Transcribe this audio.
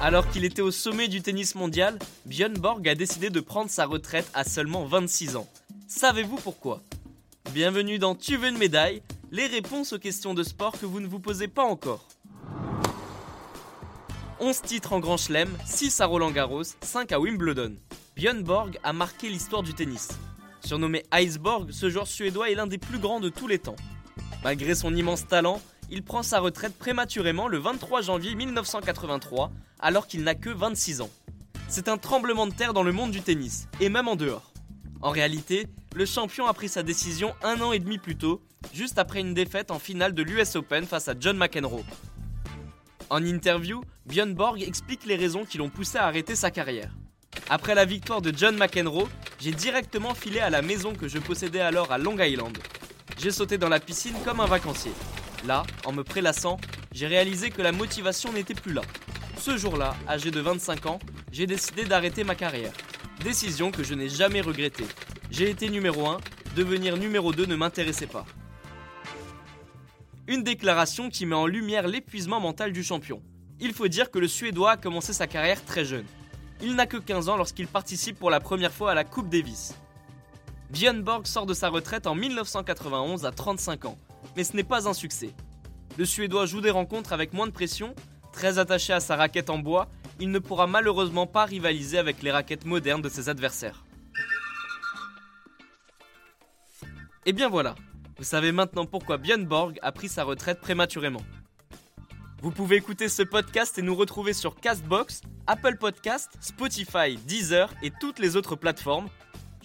Alors qu'il était au sommet du tennis mondial, Björn Borg a décidé de prendre sa retraite à seulement 26 ans. Savez-vous pourquoi? Bienvenue dans Tu veux une médaille Les réponses aux questions de sport que vous ne vous posez pas encore. 11 titres en Grand Chelem, 6 à Roland Garros, 5 à Wimbledon. Björn Borg a marqué l'histoire du tennis. Surnommé Iceborg, ce joueur suédois est l'un des plus grands de tous les temps. Malgré son immense talent, il prend sa retraite prématurément le 23 janvier 1983, alors qu'il n'a que 26 ans. C'est un tremblement de terre dans le monde du tennis, et même en dehors. En réalité, le champion a pris sa décision un an et demi plus tôt, juste après une défaite en finale de l'US Open face à John McEnroe. En interview, Björn Borg explique les raisons qui l'ont poussé à arrêter sa carrière. Après la victoire de John McEnroe, j'ai directement filé à la maison que je possédais alors à Long Island. J'ai sauté dans la piscine comme un vacancier. Là, en me prélassant, j'ai réalisé que la motivation n'était plus là. Ce jour-là, âgé de 25 ans, j'ai décidé d'arrêter ma carrière. Décision que je n'ai jamais regrettée. J'ai été numéro 1, devenir numéro 2 ne m'intéressait pas. Une déclaration qui met en lumière l'épuisement mental du champion. Il faut dire que le Suédois a commencé sa carrière très jeune. Il n'a que 15 ans lorsqu'il participe pour la première fois à la Coupe Davis. Björn Borg sort de sa retraite en 1991 à 35 ans, mais ce n'est pas un succès. Le Suédois joue des rencontres avec moins de pression, très attaché à sa raquette en bois, il ne pourra malheureusement pas rivaliser avec les raquettes modernes de ses adversaires. Et bien voilà, vous savez maintenant pourquoi Björn Borg a pris sa retraite prématurément. Vous pouvez écouter ce podcast et nous retrouver sur Castbox, Apple Podcast, Spotify, Deezer et toutes les autres plateformes.